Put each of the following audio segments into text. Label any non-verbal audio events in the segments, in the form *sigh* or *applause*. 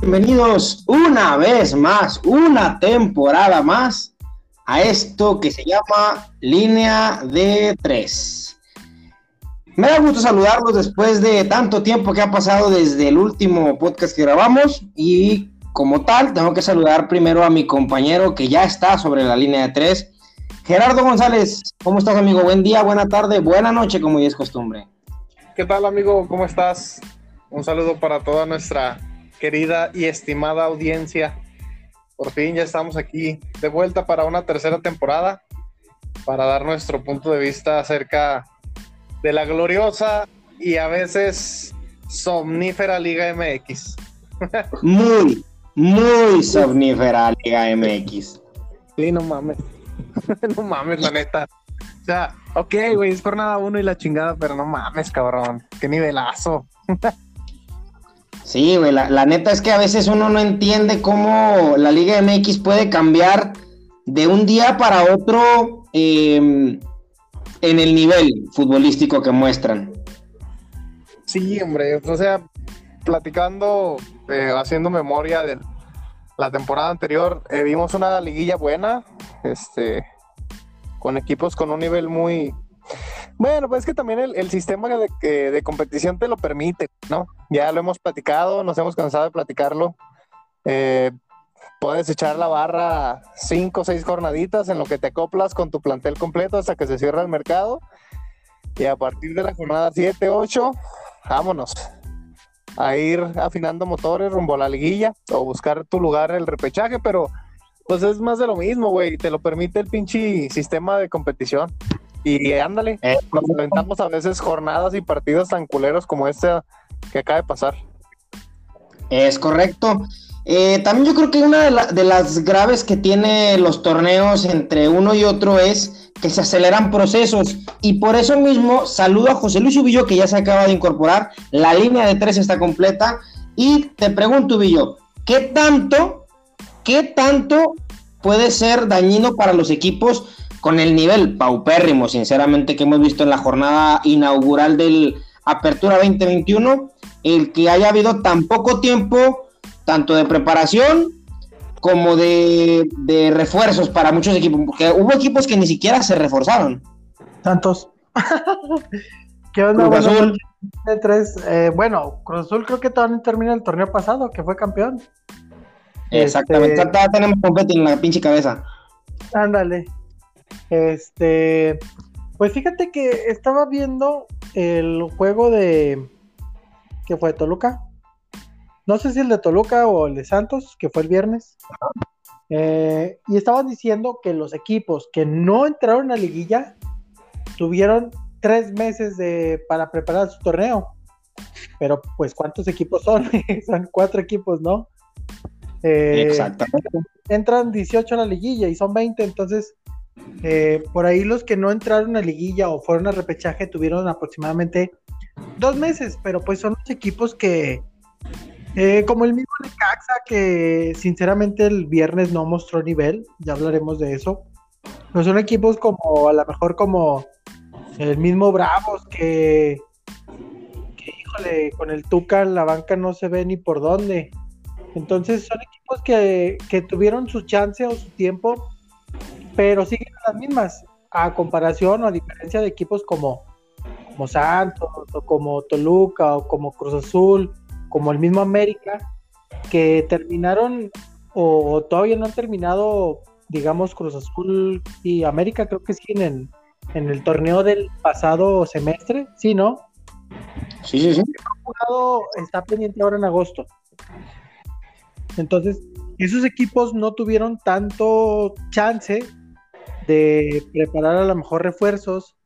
Bienvenidos una vez más, una temporada más a esto que se llama Línea de Tres. Me da gusto saludarlos después de tanto tiempo que ha pasado desde el último podcast que grabamos y como tal tengo que saludar primero a mi compañero que ya está sobre la línea de tres. Gerardo González, ¿cómo estás amigo? Buen día, buena tarde, buena noche como ya es costumbre. ¿Qué tal amigo? ¿Cómo estás? Un saludo para toda nuestra querida y estimada audiencia. Por fin ya estamos aquí de vuelta para una tercera temporada para dar nuestro punto de vista acerca de la gloriosa y a veces somnífera Liga MX. *laughs* Muy, muy somnífera Liga MX. Sí, no mames. *laughs* no mames, la neta. O sea, ok, güey, es jornada uno y la chingada, pero no mames, cabrón. Qué nivelazo. *laughs* Sí, güey, la, neta es que a veces uno no entiende cómo la Liga MX puede cambiar de un día para otro em, en el nivel futbolístico que muestran. Sí, hombre, o sea, platicando, eh, haciendo memoria de la temporada anterior, eh, vimos una liguilla buena, este, con equipos con un nivel muy, bueno, pues es que también el, sistema de, competición te lo permite, ¿no? Ya lo hemos platicado, nos hemos cansado de platicarlo. Eh, puedes echar la barra cinco o seis jornaditas en lo que te acoplas con tu plantel completo hasta que se cierra el mercado. Y a partir de la jornada 7, 8, vámonos a ir afinando motores rumbo a la liguilla o buscar tu lugar en el repechaje, pero pues es más de lo mismo, güey. Te lo permite el pinche sistema de competición. Y ándale, eh, nos inventamos a veces jornadas y partidos tan culeros como este que acaba de pasar. Es correcto. Eh, también yo creo que una de, las graves que tiene los torneos entre uno y otro es que se aceleran procesos y por eso mismo saludo a José Luis Ubillo que ya se acaba de incorporar, la línea de tres está completa y te pregunto Ubillo, ¿qué tanto, qué tanto puede ser dañino para los equipos con el nivel paupérrimo, sinceramente, que hemos visto en la jornada inaugural del Apertura 2021, el que haya habido tan poco tiempo, tanto de preparación como de, refuerzos para muchos equipos, porque hubo equipos que ni siquiera se reforzaron. Santos. *laughs* ¿Qué onda? Cruz Azul. Tres, eh, bueno, Cruz Azul creo que todavía no termina el torneo pasado, que fue campeón. Exactamente, este... tenemos completo en la pinche cabeza. Ándale. Este, pues fíjate que estaba viendo el juego de que fue Toluca. No sé si el de Toluca o el de Santos, que fue el viernes. Eh, y estaban diciendo que los equipos que no entraron a liguilla tuvieron tres meses de, para preparar su torneo. Pero pues ¿cuántos equipos son? *laughs* son cuatro equipos, ¿no? Eh, Exactamente. Entran 18 a la liguilla y son 20, entonces eh, por ahí los que no entraron a liguilla o fueron a repechaje tuvieron aproximadamente dos meses, pero pues son los equipos que, eh, como el mismo Necaxa, que sinceramente el viernes no mostró nivel, ya hablaremos de eso. No son equipos como, a lo mejor como el mismo Bravos, que, que híjole, con el Tuca la banca no se ve ni por dónde. Entonces son equipos que, que tuvieron su chance o su tiempo pero siguen las mismas, a comparación o a diferencia de equipos como, como Santos, o como Toluca, o como Cruz Azul, como el mismo América, que terminaron o todavía no han terminado, digamos, Cruz Azul y América, creo que siguen en, en el torneo del pasado semestre, ¿sí, no? Sí, sí, sí. Está pendiente ahora en agosto. Entonces, esos equipos no tuvieron tanto chance de preparar a lo mejor refuerzos,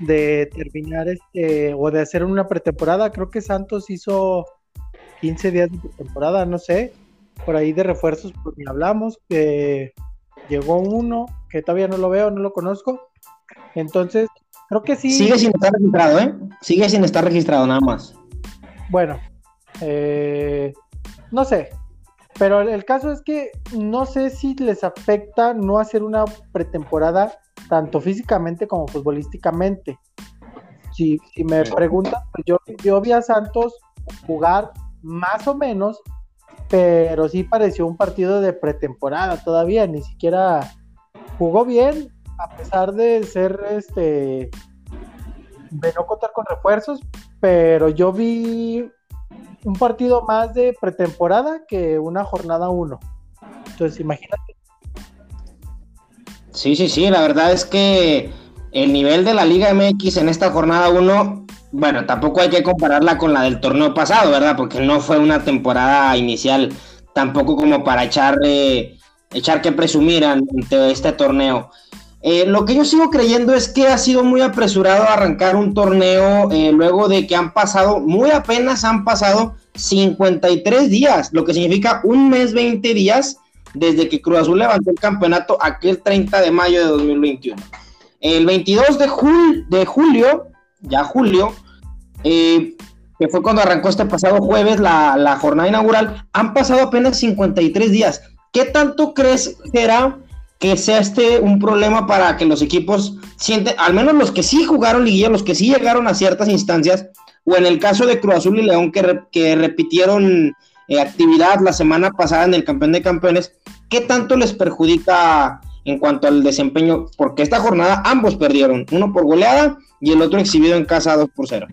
de terminar este, o de hacer una pretemporada. Creo que Santos hizo 15 días de pretemporada, no sé, por ahí de refuerzos, pues ni hablamos, que llegó uno, que todavía no lo veo, no lo conozco. Entonces, creo que sí. Sigue sin estar registrado, ¿eh? Sigue sin estar registrado nada más. Bueno, eh, no sé, pero el caso es que no sé si les afecta no hacer una pretemporada tanto físicamente como futbolísticamente. Si, si me preguntan, pues yo, yo vi a Santos jugar más o menos pero sí pareció un partido de pretemporada todavía, ni siquiera jugó bien, a pesar de ser este de no contar con refuerzos, pero yo vi un partido más de pretemporada que una jornada 1. Entonces, imagínate. Sí, sí, sí, la verdad es que el nivel de la Liga MX en esta jornada 1, bueno, tampoco hay que compararla con la del torneo pasado, ¿verdad? Porque no fue una temporada inicial tampoco como para echar, echar que presumir ante este torneo. Eh, lo que yo sigo creyendo es que ha sido muy apresurado arrancar un torneo eh, luego de que han pasado, muy apenas han pasado 53 días, lo que significa un mes 20 días desde que Cruz Azul levantó el campeonato aquel 30 de mayo de 2021. El 22 de, de julio, ya julio, eh, que fue cuando arrancó este pasado jueves la, la, jornada inaugural, han pasado apenas 53 días. ¿Qué tanto crees, será que sea este un problema para que los equipos sienten, al menos los que sí jugaron liguilla, los que sí llegaron a ciertas instancias, o en el caso de Cruz Azul y León que, que repitieron eh, actividad la semana pasada en el campeón de campeones, ¿qué tanto les perjudica en cuanto al desempeño? Porque esta jornada ambos perdieron, uno por goleada y el otro exhibido en casa 2 por 0.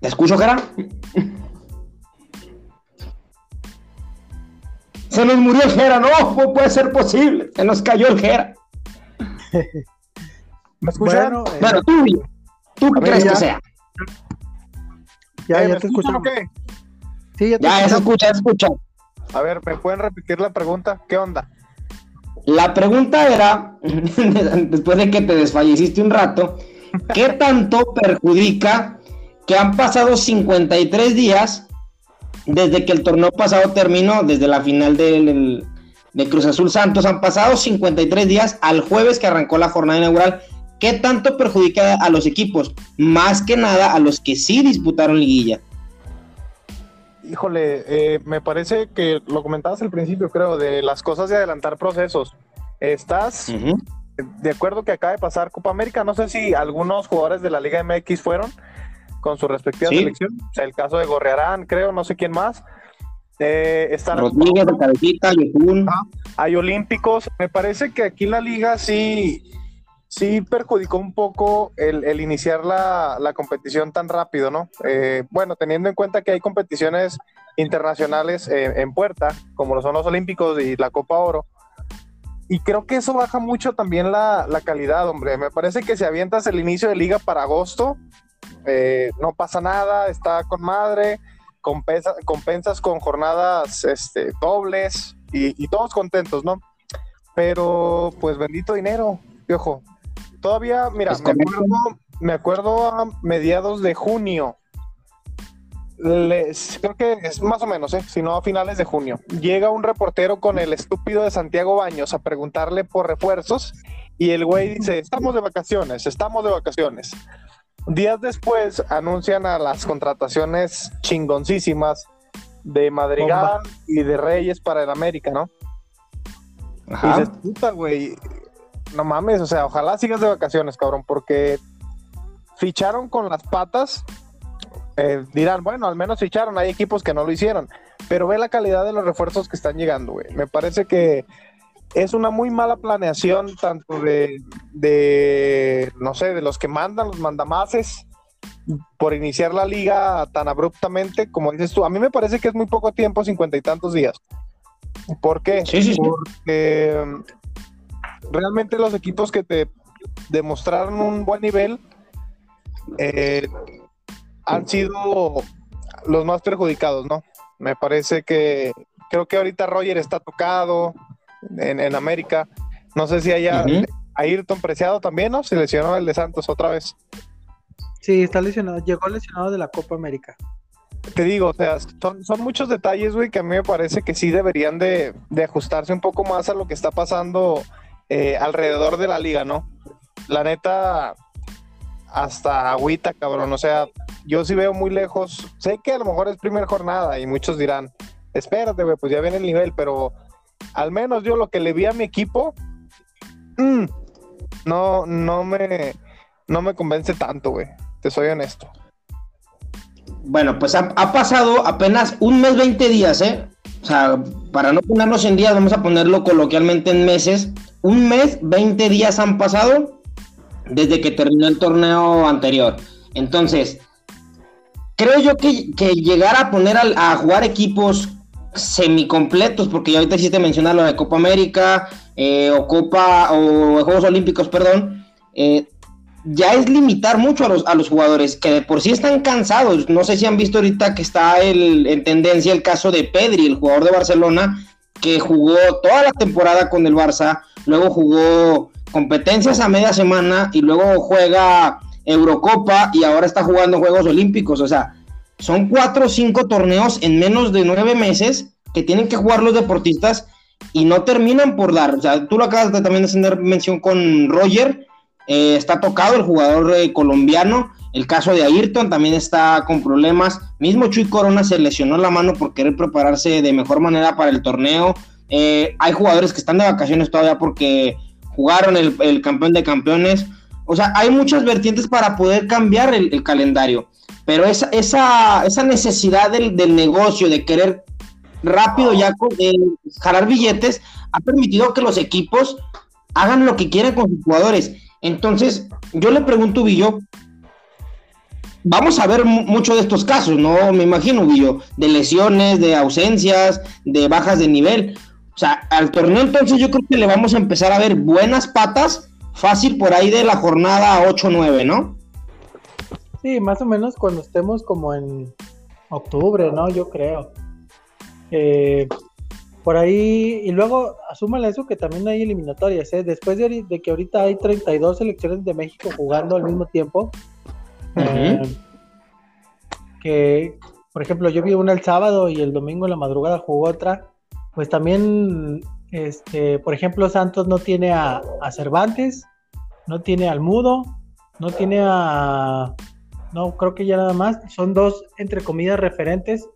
¿Te escucho? *laughs* Se nos murió el Jera, no, puede ser posible. Se nos cayó el Jera. *laughs* ¿Me escuchan? Bueno, bueno tú, ¿tú qué crees que sea? Ya, eh, ya te escucho. qué? Sí, ya te ya, se escucha, se escucha. A ver, ¿me pueden repetir la pregunta? ¿Qué onda? La pregunta era, *laughs* después de que te desfalleciste un rato, ¿qué *laughs* tanto perjudica que han pasado 53 días desde que el torneo pasado terminó, desde la final del, de Cruz Azul Santos, han pasado 53 días al jueves que arrancó la jornada inaugural. ¿Qué tanto perjudica a los equipos? Más que nada a los que sí disputaron liguilla. Híjole, eh, me parece que lo comentabas al principio, creo, de las cosas de adelantar procesos. ¿Estás de acuerdo que acaba de pasar Copa América? No sé si algunos jugadores de la Liga MX fueron, con su respectiva selección. el caso de Gorrearán, creo, no sé quién más. Eh, Rodríguez, de Cabecita, Hay olímpicos. Me parece que aquí la liga sí, sí perjudicó un poco el, iniciar la, competición tan rápido, ¿no? Eh, bueno, teniendo en cuenta que hay competiciones internacionales eh, en puerta, como lo son los olímpicos y la Copa Oro. Y creo que eso baja mucho también la, la calidad, hombre. Me parece que si avientas el inicio de liga para agosto, eh, no pasa nada, está con madre, compensa, compensas con jornadas este, dobles y, todos contentos, ¿no? Pero pues bendito dinero, viejo. Todavía, mira, me acuerdo, me acuerdo a mediados de junio, les, creo que es más o menos, ¿eh? si no a finales de junio, llega un reportero con el estúpido de Santiago Baños a preguntarle por refuerzos y el güey dice, estamos de vacaciones, estamos de vacaciones. Días después anuncian a las contrataciones chingoncísimas de Madrigal y de Reyes para el América, ¿no? Y dices, puta, güey, no mames, o sea, ojalá sigas de vacaciones, cabrón, porque ficharon con las patas. Eh, dirán, bueno, al menos ficharon, hay equipos que no lo hicieron, pero ve la calidad de los refuerzos que están llegando, güey. Me parece que es una muy mala planeación tanto de, no sé, de los que mandan, los mandamases, por iniciar la liga tan abruptamente, como dices tú. A mí me parece que es muy poco tiempo, cincuenta y tantos días. ¿Por qué? Porque mm, realmente los equipos que te demostraron un buen nivel eh, han sido los más perjudicados, ¿no? Me parece que creo que ahorita Roger está tocado, en, América. No sé si haya Ayrton Preciado también, ¿no? Se lesionó el de Santos otra vez. Sí, está lesionado, llegó lesionado de la Copa América. Te digo, o sea, son, muchos detalles, güey, que a mí me parece que sí deberían de, ajustarse un poco más a lo que está pasando eh, alrededor de la liga, ¿no? La neta, hasta agüita, cabrón. O sea, yo sí veo muy lejos. Sé que a lo mejor es primera jornada y muchos dirán, espérate, güey, pues ya viene el nivel, pero al menos yo lo que le vi a mi equipo, mm, no, no me, no me convence tanto, güey. Te soy honesto. Bueno, pues ha, pasado apenas un mes 20 días, ¿eh? O sea, para no ponernos en días, vamos a ponerlo coloquialmente en meses. Un mes, 20 días han pasado desde que terminó el torneo anterior. Entonces, creo yo que, llegar a poner a, jugar equipos semicompletos, porque ya ahorita hiciste mencionar lo de Copa América eh, o Copa o Juegos Olímpicos, perdón, eh, ya es limitar mucho a los, a los jugadores que de por sí están cansados. No sé si han visto ahorita que está en tendencia el caso de Pedri, el jugador de Barcelona, que jugó toda la temporada con el Barça, luego jugó competencias a media semana y luego juega Eurocopa y ahora está jugando Juegos Olímpicos. O sea, son cuatro o cinco torneos en menos de nueve meses que tienen que jugar los deportistas y no terminan por dar. O sea, tú lo acabas de también hacer mención con Roger eh, está tocado el jugador eh, colombiano. El caso de Ayrton también está con problemas. Mismo Chuy Corona se lesionó la mano por querer prepararse de mejor manera para el torneo. Eh, hay jugadores que están de vacaciones todavía porque jugaron el, campeón de campeones. O sea, hay muchas vertientes para poder cambiar el, calendario. Pero esa, esa, esa necesidad del, negocio, de querer rápido ya jalar billetes, ha permitido que los equipos hagan lo que quieran con sus jugadores entonces, yo le pregunto, Villo, vamos a ver mucho de estos casos, ¿no? Me imagino, Villo, de lesiones, de ausencias, de bajas de nivel. O sea, al torneo entonces yo creo que le vamos a empezar a ver buenas patas, fácil por ahí de la jornada 8-9, ¿no? Sí, más o menos cuando estemos como en octubre, ¿no? Yo creo. Eh, por ahí, y luego asúmale eso que también hay eliminatorias, ¿eh? después de, que ahorita hay 32 selecciones de México jugando al mismo tiempo, eh, que por ejemplo yo vi una el sábado y el domingo en la madrugada jugó otra, pues también, este, por ejemplo Santos no tiene a, a Cervantes, no tiene al Mudo, no tiene a, no creo que ya nada más, son dos entre comillas referentes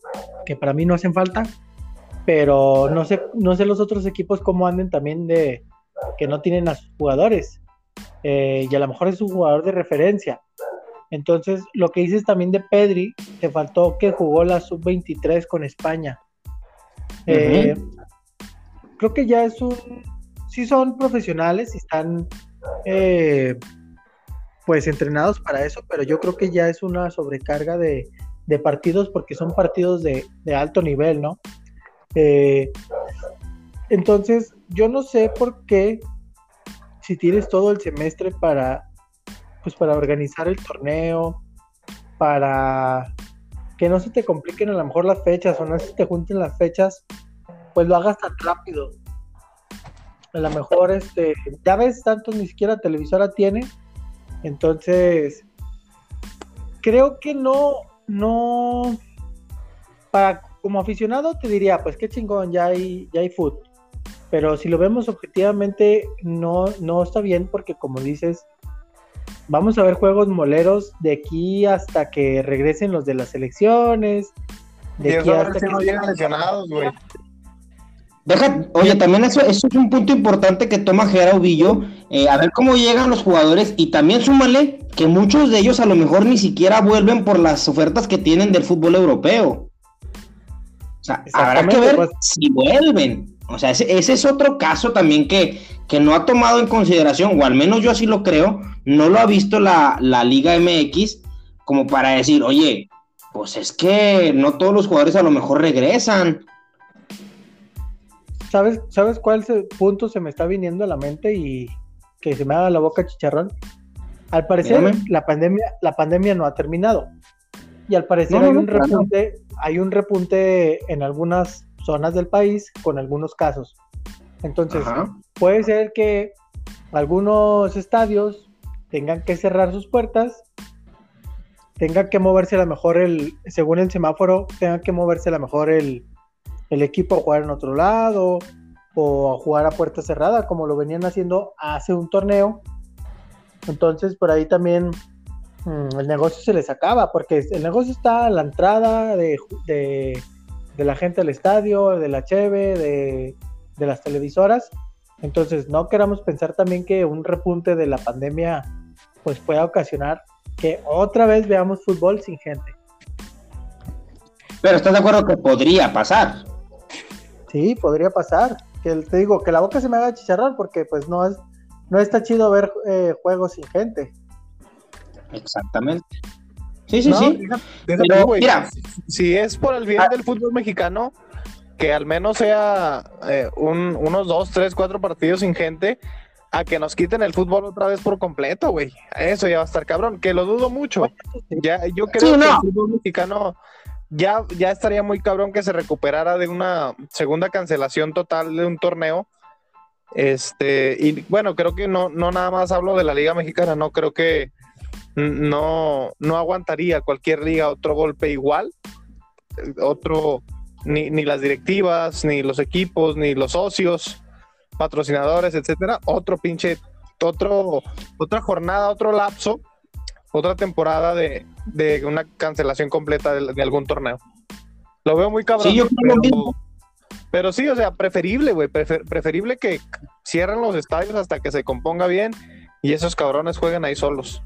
que para mí no hacen falta pero no sé, no sé los otros equipos cómo anden también de que no tienen a sus jugadores. Eh, y a lo mejor es un jugador de referencia. Entonces, lo que dices también de Pedri, te faltó que jugó la sub-23 con España. Eh, creo que ya es un. Sí, son profesionales y están eh, pues entrenados para eso, pero yo creo que ya es una sobrecarga de, partidos porque son partidos de, de alto nivel, ¿no? Eh, entonces, yo no sé por qué, si tienes todo el semestre para, pues para organizar el torneo, para que no se te compliquen a lo mejor las fechas o no se te junten las fechas, pues lo hagas tan rápido. A lo mejor, este, ya ves, tanto ni siquiera televisora tiene. Entonces, creo que no, no, para como aficionado te diría, pues qué chingón, ya hay, ya hay food. Pero si lo vemos objetivamente, no, no está bien porque como dices, vamos a ver juegos moleros de aquí hasta que regresen los de las elecciones. De aquí hasta que no llegan lesionados, güey. Deja, oye, también eso, eso es un punto importante que toma Gerardo Villo, eh, a ver cómo llegan los jugadores y también súmale que muchos de ellos a lo mejor ni siquiera vuelven por las ofertas que tienen del fútbol europeo sea, habrá que ver pues. si vuelven. O sea, ese, es otro caso también que, que no ha tomado en consideración, o al menos yo así lo creo, no lo ha visto la, Liga MX como para decir, oye, pues es que no todos los jugadores a lo mejor regresan. ¿Sabes, ¿Sabes cuál punto se me está viniendo a la mente y que se me haga la boca chicharrón? Al parecer, la pandemia, la pandemia no ha terminado. Y al parecer hay un repunte, hay un repunte en algunas zonas del país con algunos casos. Entonces, puede ser que algunos estadios tengan que cerrar sus puertas, tengan que moverse a lo mejor el, según el semáforo, tengan que moverse a lo mejor el, el equipo a jugar en otro lado o a jugar a puerta cerrada, como lo venían haciendo hace un torneo. Entonces, por ahí también Mm, el negocio se les acaba, porque el negocio está a la entrada de, la gente al estadio, de la cheve, de, las televisoras. Entonces, no queramos pensar también que un repunte de la pandemia pues pueda ocasionar que otra vez veamos fútbol sin gente. Pero estás de acuerdo que podría pasar. Sí, podría pasar. Que te digo, que la boca se me haga chicharrar porque pues no es, no está chido ver eh, juegos sin gente. Exactamente. Sí, sí, sí. mira, si es por el bien ah. del fútbol mexicano, que al menos sea eh, unos dos, tres, cuatro partidos sin gente, a que nos quiten el fútbol otra vez por completo, güey. Eso ya va a estar cabrón, que lo dudo mucho. Ya, yo creo que el fútbol mexicano ya, ya estaría muy cabrón que se recuperara de una segunda cancelación total de un torneo. Este, y bueno, creo que no, no nada más hablo de la Liga Mexicana, no creo que no, no aguantaría cualquier liga otro golpe igual, otro, ni, ni las directivas, ni los equipos, ni los socios, patrocinadores, etcétera, otro pinche, otro, otra jornada, otro lapso, otra temporada de, de una cancelación completa de, algún torneo. Lo veo muy cabrón. pero, sí, o sea, preferible, güey, preferible que cierren los estadios hasta que se componga bien y esos cabrones jueguen ahí solos.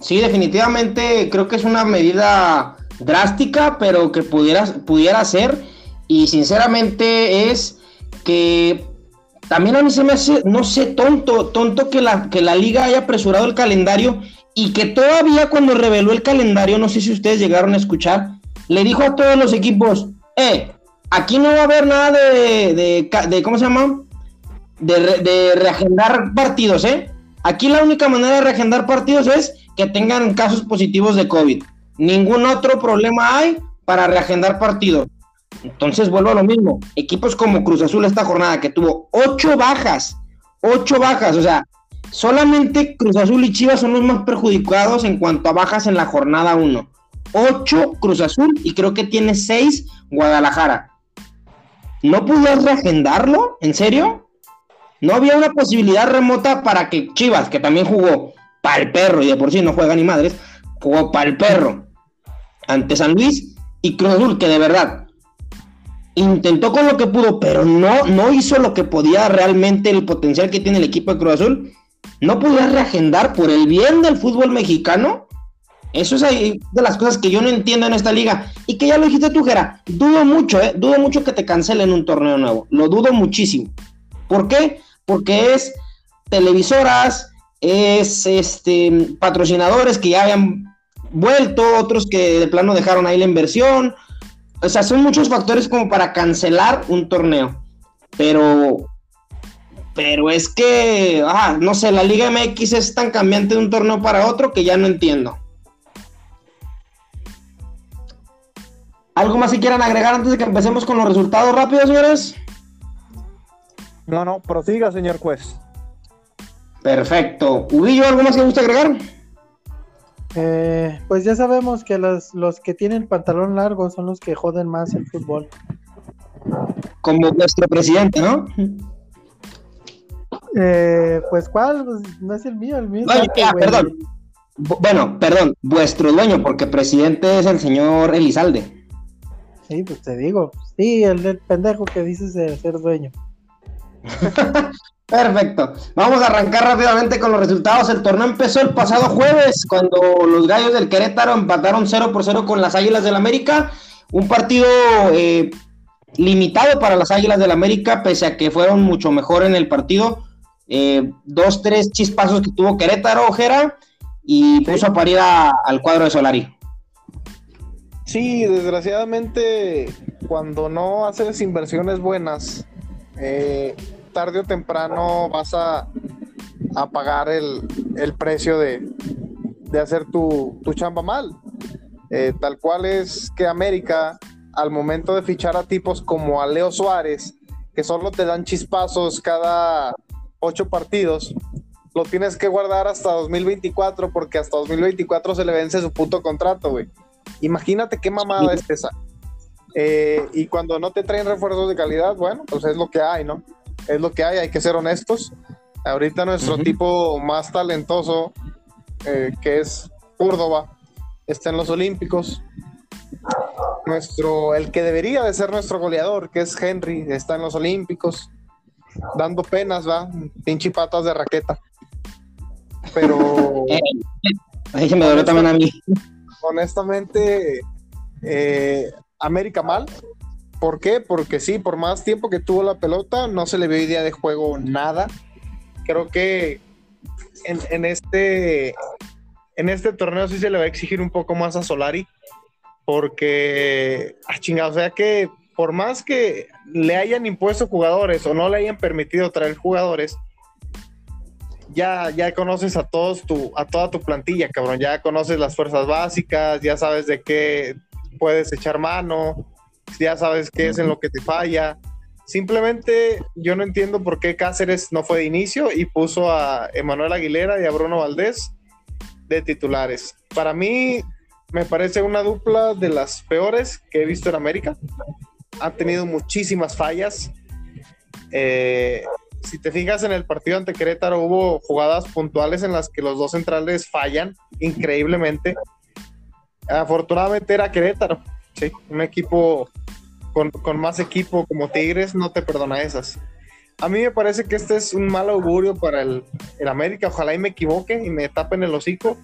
Sí, definitivamente creo que es una medida drástica, pero que pudiera, pudiera ser. Y sinceramente es que también a mí se me hace, no sé, tonto, tonto que la, que la liga haya apresurado el calendario y que todavía cuando reveló el calendario, no sé si ustedes llegaron a escuchar, le dijo a todos los equipos, eh, aquí no va a haber nada de, de, ¿cómo se llama? De, de reagendar partidos, ¿eh? Aquí la única manera de reagendar partidos es que tengan casos positivos de COVID. Ningún otro problema hay para reagendar partidos. Entonces vuelvo a lo mismo. Equipos como Cruz Azul esta jornada que tuvo ocho bajas, ocho bajas, o sea, solamente Cruz Azul y Chivas son los más perjudicados en cuanto a bajas en la jornada 1. Ocho Cruz Azul y creo que tiene seis Guadalajara. ¿No pudieras reagendarlo? ¿En serio? ¿No había una posibilidad remota para que Chivas, que también jugó, para el perro, y de por sí no juega ni madres, jugó para el perro ante San Luis y Cruz Azul, que de verdad intentó con lo que pudo, pero no, no hizo lo que podía realmente el potencial que tiene el equipo de Cruz Azul. No podía reagendar por el bien del fútbol mexicano. Eso es de las cosas que yo no entiendo en esta liga. Y que ya lo dijiste tú, Jera. Dudo mucho, ¿eh? Dudo mucho que te cancelen un torneo nuevo. Lo dudo muchísimo. ¿Por qué? Porque es televisoras, es este, patrocinadores que ya habían vuelto, otros que de plano dejaron ahí la inversión. O sea, son muchos factores como para cancelar un torneo. Pero, pero es que, ah, no sé, la Liga MX es tan cambiante de un torneo para otro que ya no entiendo. ¿Algo más que quieran agregar antes de que empecemos con los resultados rápidos, señores? No, no, prosiga, señor juez. Perfecto. Ubillo, ¿algo más que gusta agregar? Eh, pues ya sabemos que los, los que tienen pantalón largo son los que joden más el fútbol. Como nuestro presidente, ¿no? Eh, pues cuál, pues, no es el mío, el mío. perdón. Bueno, perdón, vuestro dueño, porque presidente es el señor Elizalde. Sí, pues te digo, sí, el, pendejo que dices de ser dueño. *laughs* Perfecto. Vamos a arrancar rápidamente con los resultados. El torneo empezó el pasado jueves cuando los Gallos del Querétaro empataron 0 por 0 con las Águilas del América. Un partido eh, limitado para las Águilas del América, pese a que fueron mucho mejor en el partido. Eh, dos, tres chispazos que tuvo Querétaro, Ojera, y puso a parir al cuadro de Solari. Sí, desgraciadamente, cuando no haces inversiones buenas, eh, tarde o temprano vas a, a pagar el, precio de, hacer tu, chamba mal. Eh, tal cual es que América, al momento de fichar a tipos como a Leo Suárez, que solo te dan chispazos cada ocho partidos, lo tienes que guardar hasta 2024 porque hasta 2024 se le vence su puto contrato, güey. Imagínate qué mamada es esa. Eh, y cuando no te traen refuerzos de calidad, bueno, pues es lo que hay, ¿no? Es lo que hay, hay que ser honestos. Ahorita nuestro tipo más talentoso, eh, que es Córdoba, está en los Olímpicos. Nuestro, el que debería de ser nuestro goleador, que es Henry, está en los Olímpicos, dando penas, va, pinche patas de raqueta. Pero. *laughs* Ahí se me duele también a mí. Honestamente, Eh, América mal. ¿Por qué? Porque sí, por más tiempo que tuvo la pelota, no se le vio idea de juego nada. Creo que en, este, en este torneo sí se le va a exigir un poco más a Solari, porque, ah, chingado, o sea que por más que le hayan impuesto jugadores o no le hayan permitido traer jugadores, ya, ya conoces a todos tu, a toda tu plantilla, cabrón. Ya conoces las fuerzas básicas, ya sabes de qué puedes echar mano, ya sabes qué es en lo que te falla. Simplemente yo no entiendo por qué Cáceres no fue de inicio y puso a Emanuel Aguilera y a Bruno Valdés de titulares. Para mí me parece una dupla de las peores que he visto en América. Han tenido muchísimas fallas. Eh, si te fijas en el partido ante Querétaro, hubo jugadas puntuales en las que los dos centrales fallan increíblemente. Afortunadamente era Querétaro, sí, un equipo con, más equipo como Tigres no te perdona esas. A mí me parece que este es un mal augurio para el, América. Ojalá y me equivoque y me tapen el hocico.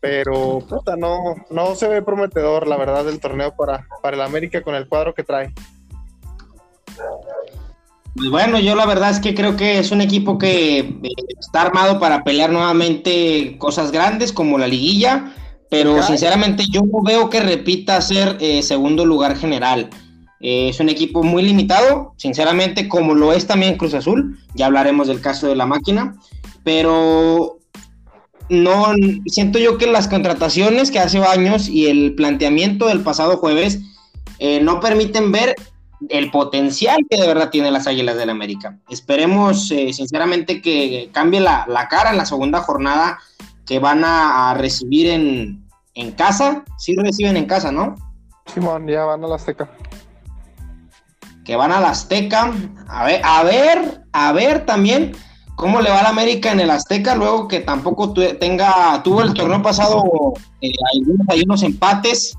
Pero, puta, no, no se ve prometedor, la verdad, el torneo para, para el América con el cuadro que trae. Pues bueno, yo la verdad es que creo que es un equipo que eh, está armado para pelear nuevamente cosas grandes como la liguilla, pero sinceramente yo no veo que repita ser eh, segundo lugar general. Eh, es un equipo muy limitado, sinceramente, como lo es también Cruz Azul. Ya hablaremos del caso de la máquina, pero no siento yo que las contrataciones que hace años y el planteamiento del pasado jueves no permiten ver el potencial que de verdad tienen las Águilas del América. Esperemos, eh, sinceramente, que cambie la, cara en la segunda jornada que van a, recibir en, en, casa. Sí reciben en casa, ¿no? Simón, ya van a la Azteca. Que van a la Azteca. A ver, a ver, a ver también cómo le va a la América en el Azteca, luego que tampoco tenga, tuvo el torneo pasado eh, hay unos empates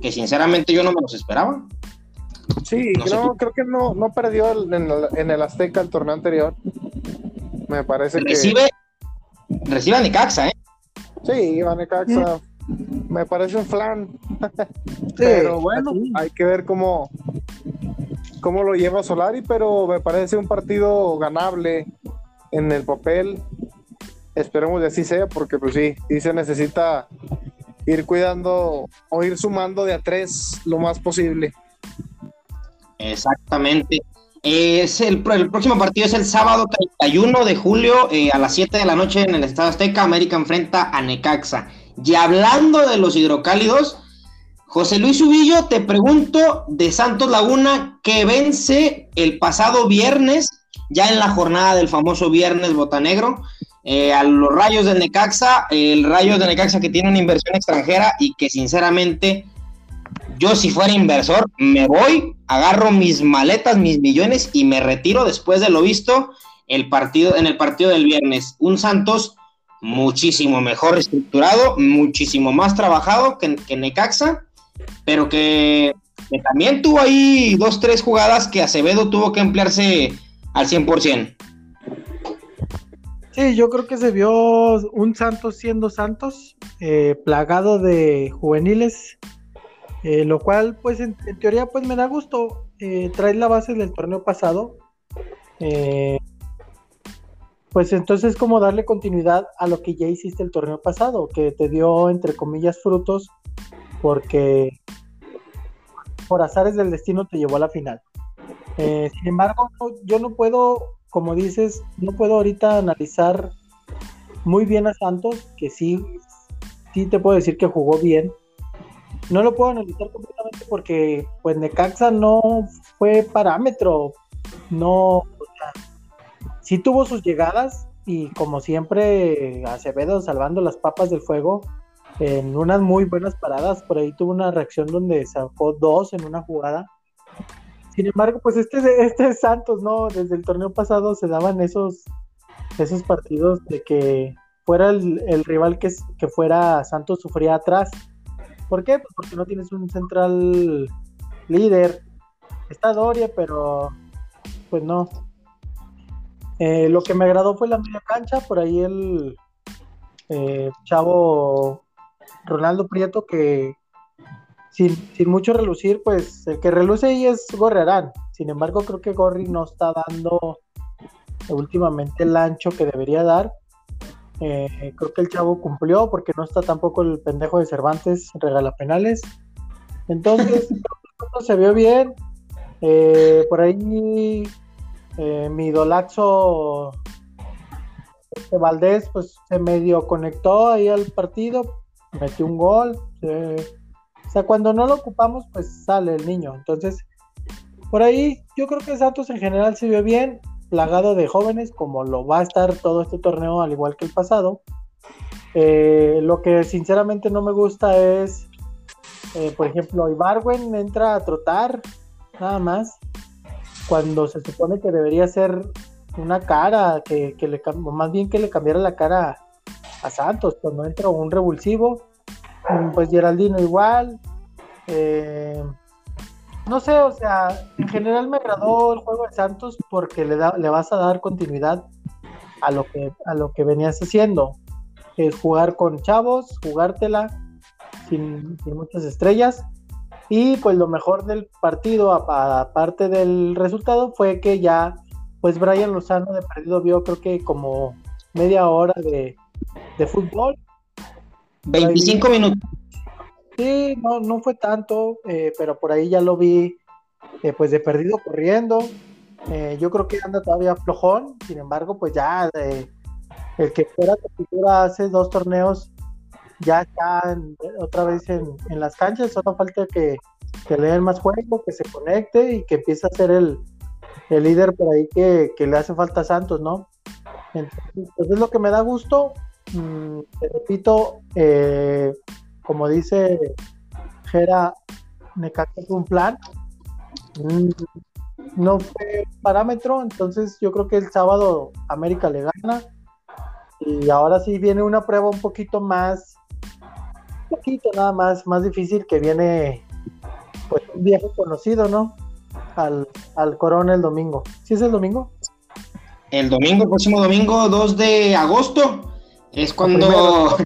que sinceramente yo no me los esperaba. Sí, creo, que no, no perdió en, el, Azteca el torneo anterior. Me parece recibe, que. Recibe a Necaxa, ¿eh? Sí, a Necaxa. Me parece un flan. *laughs* pero bueno, hay que ver cómo, cómo lo lleva Solari, pero me parece un partido ganable en el papel. Esperemos que así sea, porque pues sí, sí se necesita ir cuidando o ir sumando de a tres lo más posible. Exactamente. Es el, próximo partido es el sábado 31 de julio eh, a las 7 de la noche en el Estado Azteca. América enfrenta a Necaxa. Y hablando de los hidrocálidos, José Luis Ubillo, te pregunto de Santos Laguna que vence el pasado viernes, ya en la jornada del famoso viernes botanegro, eh, a los rayos del Necaxa, el Rayos de Necaxa que tiene una inversión extranjera y que sinceramente yo si fuera inversor, me voy, agarro mis maletas, mis millones y me retiro después de lo visto el partido, en el partido del viernes. Un Santos muchísimo mejor estructurado, muchísimo más trabajado que, Necaxa, pero que, también tuvo ahí dos, tres jugadas que Acevedo tuvo que emplearse al 100%. Sí, yo creo que se vio un Santos siendo Santos, eh, plagado de juveniles, eh, lo cual, pues en, teoría, pues me da gusto. Eh, traer la base del torneo pasado. Eh, pues entonces como darle continuidad a lo que ya hiciste el torneo pasado, que te dio, entre comillas, frutos, porque por azares del destino te llevó a la final. sin embargo, yo no puedo, como dices, no puedo ahorita analizar muy bien a Santos, que sí, sí te puedo decir que jugó bien, no lo puedo analizar completamente porque pues Necaxa no fue parámetro, no, sí tuvo sus llegadas y como siempre Acevedo salvando las papas del fuego en unas muy buenas paradas, por ahí tuvo una reacción donde sacó dos en una jugada. Sin embargo, pues este, este es Santos, ¿no? Desde el torneo pasado se daban esos, esos partidos de que fuera el, rival que fuera Santos sufría atrás ¿Por qué? Pues porque no tienes un central líder. Está Doria, pero pues no. Eh, lo que me agradó fue la media cancha, por ahí el eh, chavo Ronaldo Prieto que sin, mucho relucir, pues el que reluce ahí es Gorriarán. Sin embargo, creo que Gorri no está dando últimamente el ancho que debería dar. Eh, creo que el chavo cumplió porque no está tampoco el pendejo de Cervantes regala penales. Entonces, *laughs* se vio bien. Eh, por ahí eh, mi idolazo este Valdés pues se medio conectó ahí al partido, metió un gol. o sea, cuando no lo ocupamos, pues sale el niño. Entonces, por ahí yo creo que Santos en general se vio bien, plagado de jóvenes, como lo va a estar todo este torneo, al igual que el pasado. Eh, lo que sinceramente no me gusta es, eh, por ejemplo, Ibarwen entra a trotar, nada más, cuando se supone que debería ser una cara, que, le más bien que le cambiara la cara a Santos cuando entra un revulsivo. Pues Geraldino igual. Eh, no sé, o sea, en general me agradó el juego de Santos porque le, da, le vas a dar continuidad a lo que, a lo que venías haciendo. Es jugar con chavos, jugártela sin, sin muchas estrellas. Y pues lo mejor del partido, aparte del resultado, fue que ya pues Brian Lozano de perdido vio creo que como media hora de, fútbol. 25 minutos. Sí, no, no fue tanto, eh, pero por ahí ya lo vi eh, pues de perdido corriendo. Eh, yo creo que anda todavía flojón, sin embargo, pues ya el que fuera captura hace dos torneos ya está otra vez en, las canchas, solo falta que, le den más juego, que se conecte y que empiece a ser el, el líder por ahí que, le hace falta a Santos, ¿no? Entonces, pues es lo que me da gusto. Mm, repito, eh, como dice Gera, Necaxa es un plan. Mm, no fue parámetro, entonces yo creo que el sábado América le gana. Y ahora sí viene una prueba un poquito más, un poquito nada más, más difícil que viene, pues un viejo conocido, ¿no? al, al Corona el domingo. ¿Sí es el domingo? El domingo, próximo domingo, 2 de agosto, es cuando...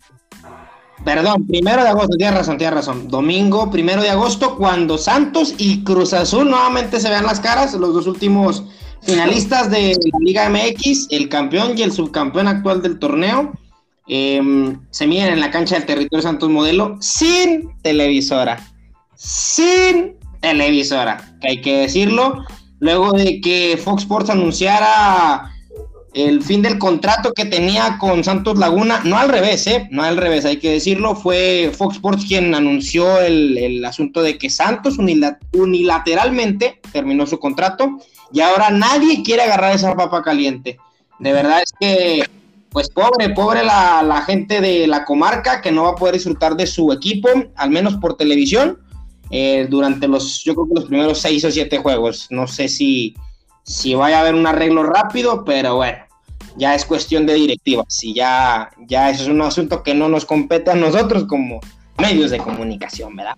Perdón, primero de agosto, tienes razón, tienes razón. Domingo, primero de agosto, cuando Santos y Cruz Azul nuevamente se vean las caras, los dos últimos finalistas de la Liga MX, el campeón y el subcampeón actual del torneo, em, se miden en la cancha del territorio Santos Modelo sin televisora. Sin televisora, que hay que decirlo. Luego de que Fox Sports anunciara el fin del contrato que tenía con Santos Laguna, no al revés, ¿eh? No al revés, hay que decirlo, fue Fox Sports quien anunció el, asunto de que Santos unilateralmente terminó su contrato y ahora nadie quiere agarrar esa papa caliente. De verdad es que, pues pobre, pobre la, gente de la comarca que no va a poder disfrutar de su equipo, al menos por televisión eh, durante los, yo creo que los primeros seis o siete juegos. No sé si, si vaya a haber un arreglo rápido, pero bueno, ya es cuestión de directiva. Si ya, ya eso es un asunto que no nos compete a nosotros como medios de comunicación, ¿verdad?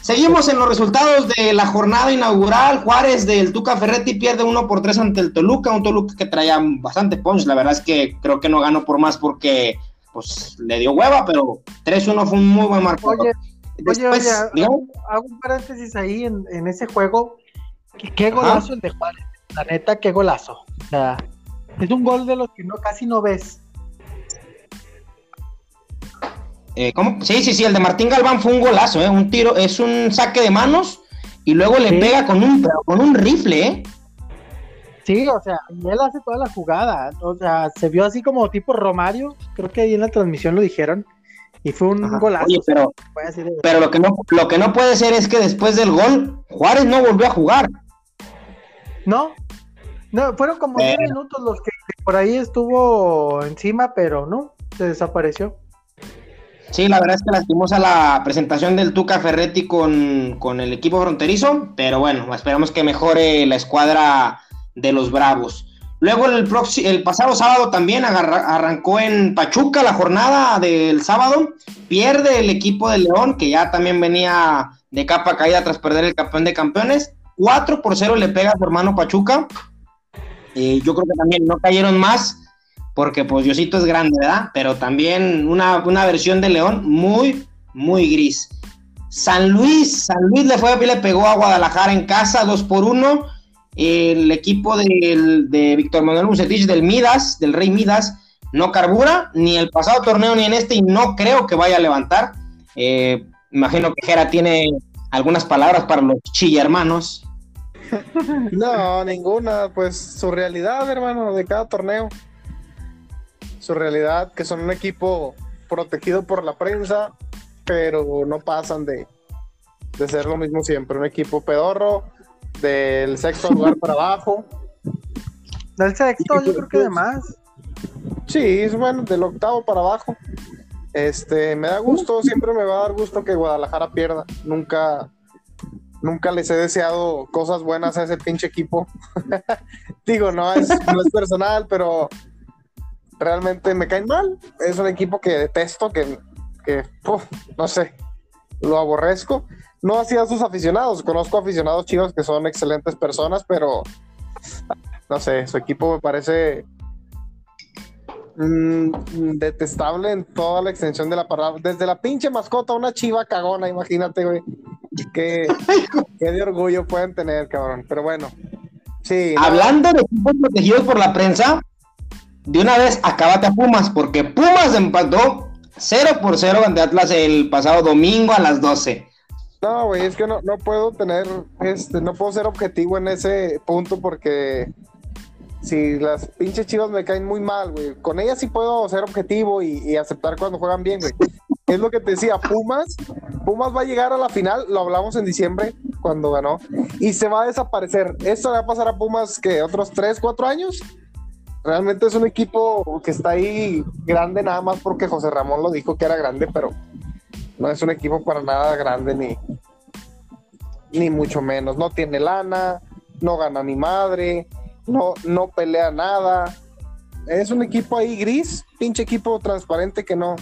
Seguimos en los resultados de la jornada inaugural. Juárez del Tuca Ferretti pierde 1 por 3 ante el Toluca, un Toluca que traía bastante punch. La verdad es que creo que no ganó por más porque pues le dio hueva, pero 3-1 fue un muy buen marco oye, oye, hago, un paréntesis ahí en, ese juego. Qué, golazo el de Juárez. La neta, qué golazo. O sea, es un gol de los que no casi no ves. Eh, ¿cómo? Sí, sí, sí, el de Martín Galván fue un golazo, ¿eh? Un tiro, es un saque de manos y luego le pega con un, con un rifle, ¿eh? Sí, o sea, y él hace toda la jugada. O sea, se vio así como tipo Romario. Creo que ahí en la transmisión lo dijeron. Y fue un golazo. pero, pero lo, que no, lo que no puede ser es que después del gol, Juárez no volvió a jugar. No, no, fueron como 10 minutos los que por ahí estuvo encima, pero no, se desapareció. Sí, la verdad es que lastimos a la presentación del Tuca Ferretti con, con el equipo fronterizo, pero bueno, esperamos que mejore la escuadra de los Bravos. Luego el, el pasado sábado también arrancó en Pachuca la jornada del sábado. Pierde el equipo de León, que ya también venía de capa caída tras perder el campeón de campeones. 4 por 0 le pega a su hermano Pachuca. Yo creo que también no cayeron más, porque pues Diosito es grande, ¿verdad? Pero también una, una versión de León muy, muy gris. San Luis, San Luis le fue le pegó a Guadalajara en casa 2 por 1. El equipo de Víctor Manuel Bucetich del Midas, del Rey Midas, no carbura, ni el pasado torneo ni en este, y no creo que vaya a levantar. Eh, imagino que Jera tiene algunas palabras para los chilla hermanos. *laughs* No, ninguna, pues su realidad, hermano, de cada torneo. Su realidad, que son un equipo protegido por la prensa, pero no pasan de, de ser lo mismo siempre. Un equipo pedorro, del sexto *laughs* lugar para abajo. Del sexto, yo creo que de más. Sí, es bueno, del octavo para abajo. Este, me da gusto, siempre me va a dar gusto que Guadalajara pierda. Nunca, nunca les he deseado cosas buenas a ese pinche equipo. *laughs* Digo, no es, no es personal, pero realmente me caen mal. Es un equipo que detesto, que, que no sé, lo aborrezco. No hacía sus aficionados, conozco aficionados chinos que son excelentes personas, pero no sé, su equipo me parece Mm, detestable en toda la extensión de la palabra. Desde la pinche mascota, una chiva cagona, imagínate, güey. Qué, de orgullo pueden tener, cabrón. Pero bueno. Sí. Hablando de equipos protegidos por la prensa, de una vez acabate a Pumas, porque Pumas empató 0 por 0 ante Atlas el pasado domingo a las 12. No, güey, es que no, no puedo tener, este, no puedo ser objetivo en ese punto porque si las pinches chivas me caen muy mal, güey. Con ellas sí puedo ser objetivo y, aceptar cuando juegan bien, güey. Es lo que te decía, Pumas, Pumas va a llegar a la final, lo hablamos en diciembre cuando ganó, y se va a desaparecer. Esto le va a pasar a Pumas que otros 3, 4 años. Realmente es un equipo que está ahí grande nada más porque José Ramón lo dijo que era grande, pero no es un equipo para nada grande ni, ni mucho menos. No tiene lana, no gana ni madre, no, no pelea nada. Es un equipo ahí gris, pinche equipo transparente que no.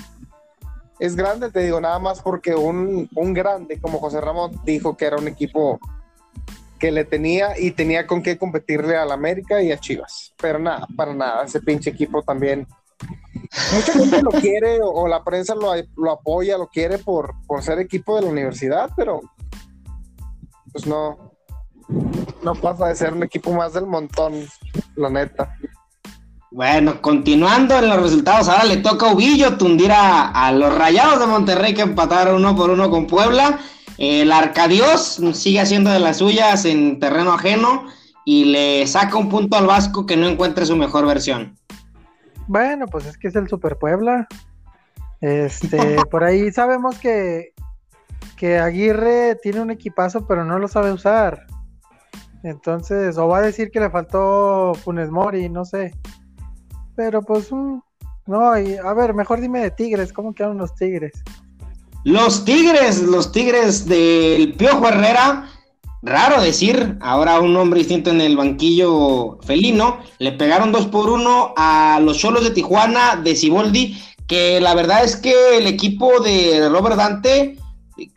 Es grande, te digo, nada más porque un, grande como José Ramón dijo que era un equipo que le tenía y tenía con qué competirle al América y a Chivas. Pero nada, para nada, ese pinche equipo también. Mucha gente lo quiere o, la prensa lo, lo, apoya, lo quiere por, por ser equipo de la universidad, pero pues no, no pasa de ser un equipo más del montón, la neta. Bueno, continuando en los resultados, ahora le toca a Ubillo tundir a, los Rayados de Monterrey que empataron uno por uno con Puebla. El Arcadios sigue haciendo de las suyas en terreno ajeno y le saca un punto al Vasco que no encuentre su mejor versión. Bueno, pues es que es el Super Puebla. Este, *laughs* por ahí sabemos que, que Aguirre tiene un equipazo, pero no lo sabe usar. Entonces, o va a decir que le faltó Funes Mori, no sé. Pero pues, mm, no, a ver, mejor dime de Tigres, ¿cómo quedaron los Tigres? Los Tigres, los Tigres del Piojo Herrera, raro decir, ahora un hombre distinto en el banquillo felino, le pegaron dos por uno a los Cholos de Tijuana de Ciboldi, que la verdad es que el equipo de Robert Dante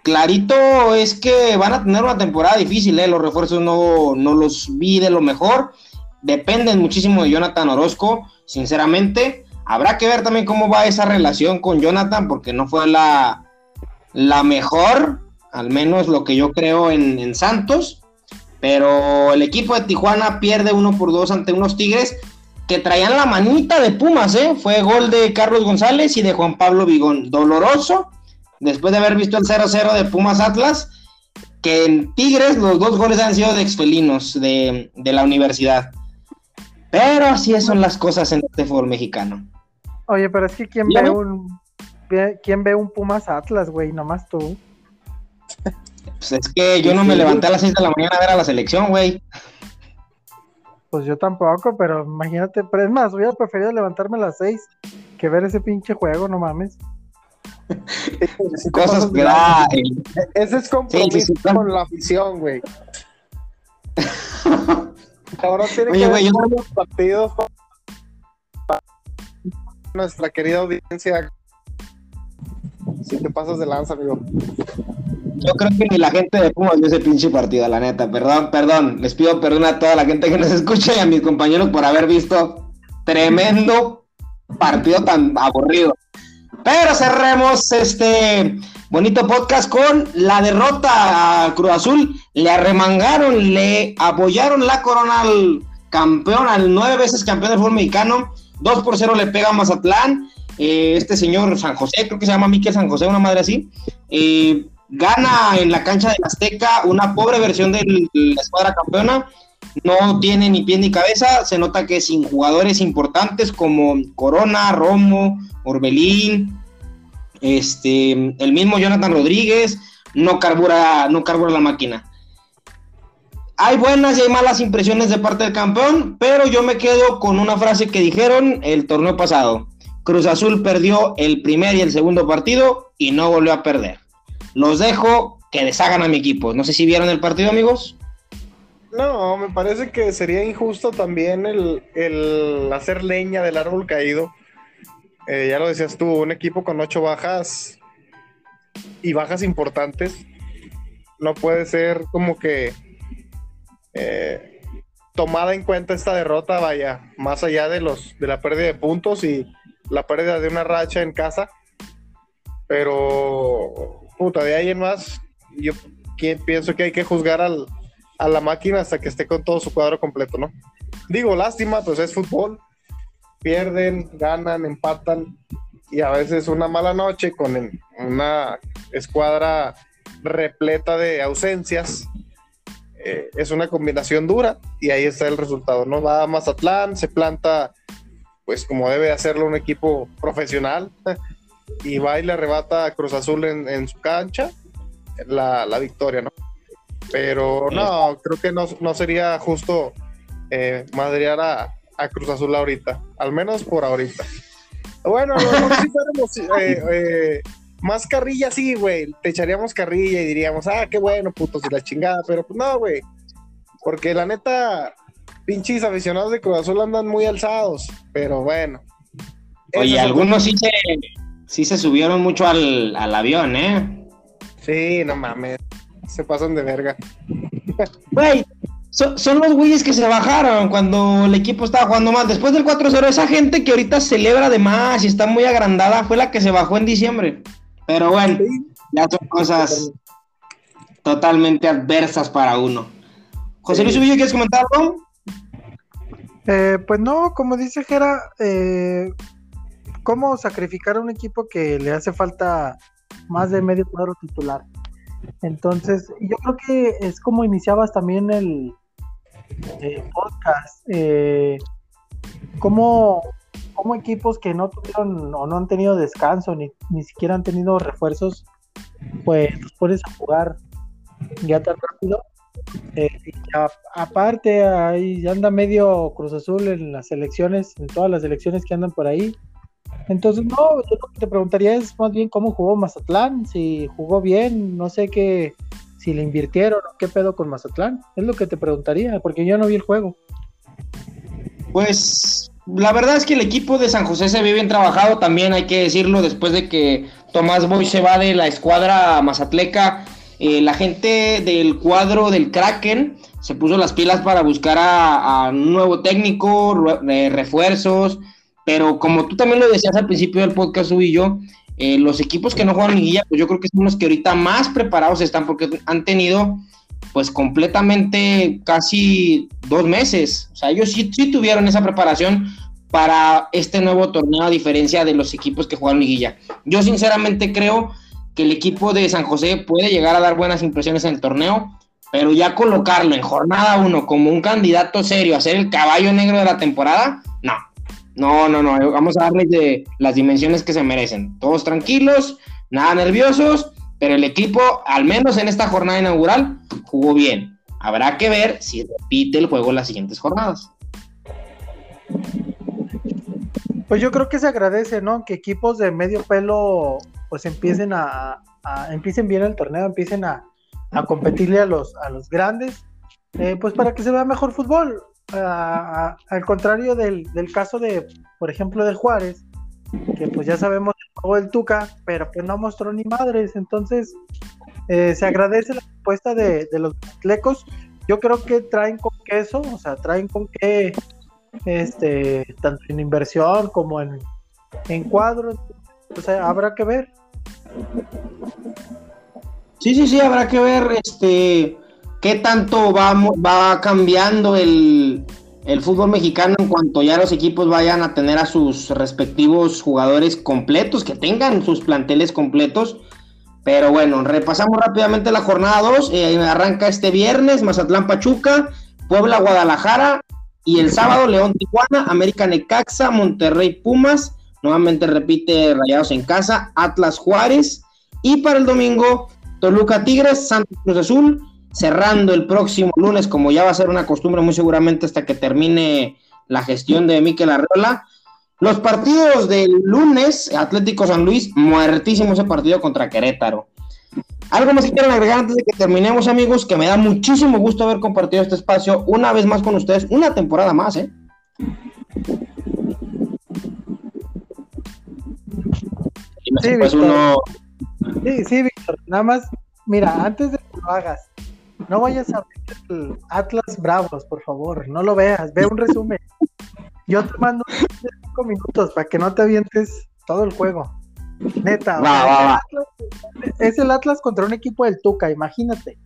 clarito es que van a tener una temporada difícil, ¿eh? los refuerzos no, los vi de lo mejor, dependen muchísimo de Jonathan Orozco, sinceramente. Habrá que ver también cómo va esa relación con Jonathan, porque no fue la, la mejor, al menos lo que yo creo en, en Santos. Pero el equipo de Tijuana pierde uno por dos ante unos Tigres que traían la manita de Pumas, ¿eh? Fue gol de Carlos González y de Juan Pablo Vigón. Doloroso, después de haber visto el 0-0 de Pumas Atlas, que en Tigres los dos goles han sido de exfelinos de, la universidad. Pero así son las cosas en este fútbol mexicano. Oye, pero es que ¿quién ve un quién ve un Pumas Atlas, güey? Nomás tú. Pues es que yo no me levanté a las 6 de la mañana a ver a la selección, güey. Pues yo tampoco, pero imagínate, pero es más, hubiera preferido levantarme a las 6 que ver ese pinche juego, no mames. Cosas que da. Ese es compromiso con la afición, güey. *laughs* Ahora tiene que ver los partidos nuestra querida audiencia. Si te pasas de lanza, amigo. Yo creo que ni la gente de Pumas vio ese pinche partido, la neta. Perdón, perdón. Les pido perdón a toda la gente que nos *laughs* escucha y a mis compañeros por haber visto tremendo partido tan aburrido. Pero cerremos este bonito podcast con la derrota a Cruz Azul. Le arremangaron, le apoyaron la corona al campeón, al nueve veces campeón del fútbol mexicano. 2 por 0 le pega a Mazatlán. Eh, este señor San José, creo que se llama Miquel San José, una madre así. Eh, gana en la cancha de Azteca una pobre versión de la escuadra campeona no tiene ni pie ni cabeza, se nota que sin jugadores importantes como Corona, Romo, Orbelín, este, el mismo Jonathan Rodríguez, no carbura, no carbura la máquina. Hay buenas y hay malas impresiones de parte del campeón, pero yo me quedo con una frase que dijeron el torneo pasado. Cruz Azul perdió el primer y el segundo partido y no volvió a perder. Los dejo que deshagan a mi equipo. No sé si vieron el partido, amigos. No, me parece que sería injusto también el, hacer leña del árbol caído. Eh, ya lo decías tú, un equipo con ocho bajas y bajas importantes no puede ser como que eh, tomada en cuenta esta derrota, vaya, más allá de los de la pérdida de puntos y la pérdida de una racha en casa. Pero, puta, de ahí en más, yo pienso que hay que juzgar al, a la máquina hasta que esté con todo su cuadro completo, ¿no? Digo, lástima, pues es fútbol. Pierden, ganan, empatan y a veces una mala noche con una escuadra repleta de ausencias. Eh, es una combinación dura y ahí está el resultado, ¿no? Va a Mazatlán, se planta pues como debe hacerlo un equipo profesional *laughs* y va y le arrebata a Cruz Azul en, su cancha la, la victoria, ¿no? Pero no, creo que no, sería justo eh, madrear a, Cruz Azul ahorita, al menos por ahorita. Bueno, no, si eh, *laughs* eh, más carrilla, sí, güey, te echaríamos carrilla y diríamos, ah, qué bueno, putos y la chingada, pero pues no, güey, porque la neta, pinches aficionados de Cruz Azul andan muy alzados, pero bueno. Oye, algunos sí se, sí se subieron mucho al, al avión, ¿eh? Sí, no mames se pasan de verga. Güey, son los güeyes que se bajaron cuando el equipo estaba jugando mal. Después del 4-0, esa gente que ahorita celebra de más y está muy agrandada fue la que se bajó en diciembre. Pero bueno, ya son cosas totalmente adversas para uno. José Luis Ubillo, ¿quieres comentar algo? Eh, pues no, como dice Jera, eh, ¿cómo sacrificar a un equipo que le hace falta más de medio cuadro titular? Entonces, yo creo que es como iniciabas también el, podcast. Eh, como, como equipos que no tuvieron o no han tenido descanso, ni, ni siquiera han tenido refuerzos, pues los pones a jugar ya tan rápido. Eh, aparte, ahí anda medio Cruz Azul en las elecciones, en todas las elecciones que andan por ahí. Entonces, no, yo lo que te preguntaría es más bien cómo jugó Mazatlán, si jugó bien, no sé qué, si le invirtieron, qué pedo con Mazatlán, es lo que te preguntaría, porque yo no vi el juego. Pues la verdad es que el equipo de San José se ve bien trabajado, también hay que decirlo, después de que Tomás Boy se va de la escuadra mazatleca, eh, la gente del cuadro del Kraken se puso las pilas para buscar a, un nuevo técnico, eh, refuerzos, pero como tú también lo decías al principio del podcast, Uy y yo, eh, los equipos que no juegan liguilla, pues yo creo que son los que ahorita más preparados están porque han tenido pues completamente casi dos meses. O sea, ellos sí, sí tuvieron esa preparación para este nuevo torneo a diferencia de los equipos que juegan liguilla. Yo sinceramente creo que el equipo de San José puede llegar a dar buenas impresiones en el torneo, pero ya colocarlo en jornada uno como un candidato serio a ser el caballo negro de la temporada, no. No, no, no, vamos a darles de las dimensiones que se merecen. Todos tranquilos, nada nerviosos, pero el equipo, al menos en esta jornada inaugural, jugó bien. Habrá que ver si repite el juego las siguientes jornadas. Pues yo creo que se agradece, ¿no? Que equipos de medio pelo pues empiecen a, empiecen bien el torneo, empiecen a, a competirle a los, a los grandes, eh, pues para que se vea mejor fútbol al contrario del, caso de, por ejemplo, de Juárez, que pues ya sabemos jugó el Tuca, pero pues no mostró ni madres, entonces eh, se agradece la respuesta de, los atlecos. Yo creo que traen con queso, o sea, traen con qué, este, tanto en inversión como en, en cuadros. O sea, habrá que ver. Sí, sí, sí, habrá que ver este qué tanto va, cambiando el, el fútbol mexicano en cuanto ya los equipos vayan a tener a sus respectivos jugadores completos, que tengan sus planteles completos. Pero bueno, repasamos rápidamente la jornada 2. Eh, arranca este viernes Mazatlán Pachuca, Puebla Guadalajara y el sábado León Tijuana, América Necaxa, Monterrey Pumas, nuevamente repite Rayados en casa, Atlas Juárez y para el domingo Toluca Tigres, Santos Cruz Azul, cerrando el próximo lunes, como ya va a ser una costumbre muy seguramente hasta que termine la gestión de Miquel Arreola. Los partidos del lunes, Atlético San Luis, muertísimo ese partido contra Querétaro. Algo más que quieren agregar antes de que terminemos, amigos, que me da muchísimo gusto haber compartido este espacio una vez más con ustedes, una temporada más, ¿eh? Sí, pues uno... sí, sí, Víctor, nada más, mira, antes de que lo hagas, no vayas a ver el Atlas Bravos, por favor, no lo veas, ve un resumen. Yo te mando cinco minutos para que no te avientes todo el juego. Neta, es, el Atlas, contra un equipo del Tuca, imagínate.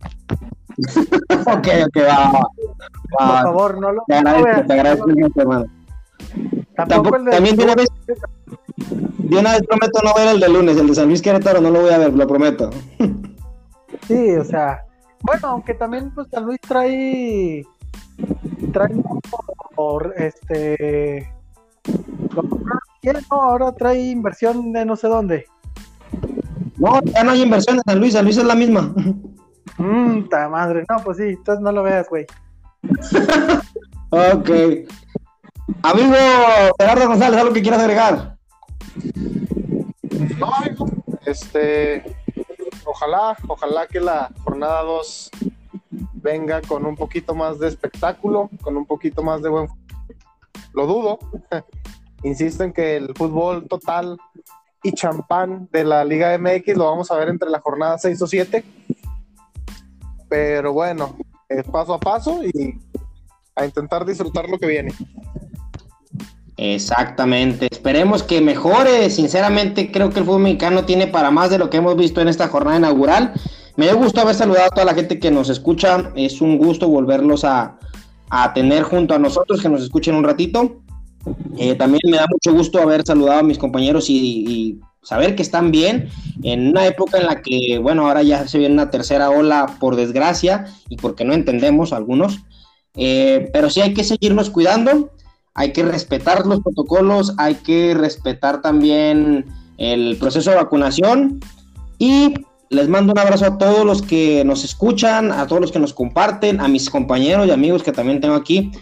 ok, ok, va, Por favor, no lo Te agradezco, te agradezco hermano. Tampoco, el de también de una vez, de una vez prometo no ver el de lunes, el de San Luis Querétaro no lo voy a ver, lo prometo. sí, o sea, bueno, aunque también pues San Luis trae trae este no, ahora trae inversión de no sé dónde. No, ya no hay inversión en San Luis, San Luis es la misma. Mmm, ta madre, no, pues sí, entonces no lo veas, güey. ok. Amigo Gerardo González, ¿algo que quieras agregar? No, amigo, este ojalá, ojalá que la jornada 2 venga con un poquito más de espectáculo, con un poquito más de buen Lo dudo. *laughs* Insisto en que el fútbol total y champán de la Liga MX lo vamos a ver entre la jornada 6 o 7. Pero bueno, paso a paso y a intentar disfrutar lo que viene. Exactamente, esperemos que mejore. Sinceramente, creo que el fútbol mexicano tiene para más de lo que hemos visto en esta jornada inaugural. Me dio gusto haber saludado a toda la gente que nos escucha. Es un gusto volverlos a, tener junto a nosotros, que nos escuchen un ratito. Eh, también me da mucho gusto haber saludado a mis compañeros y, saber que están bien en una época en la que, bueno, ahora ya se viene una tercera ola, por desgracia, y porque no entendemos algunos. Eh, pero sí hay que seguirnos cuidando hay que respetar los protocolos, hay que respetar también el proceso de vacunación y les mando un abrazo a todos los que nos escuchan, a todos los que nos comparten, a mis compañeros y amigos que también tengo aquí,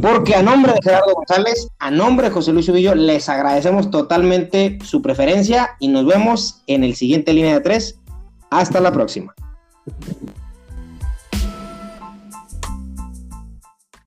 porque a nombre de Gerardo González, a nombre de José Luis Ubillo, les agradecemos totalmente su preferencia y nos vemos en el siguiente línea de tres. Hasta la próxima.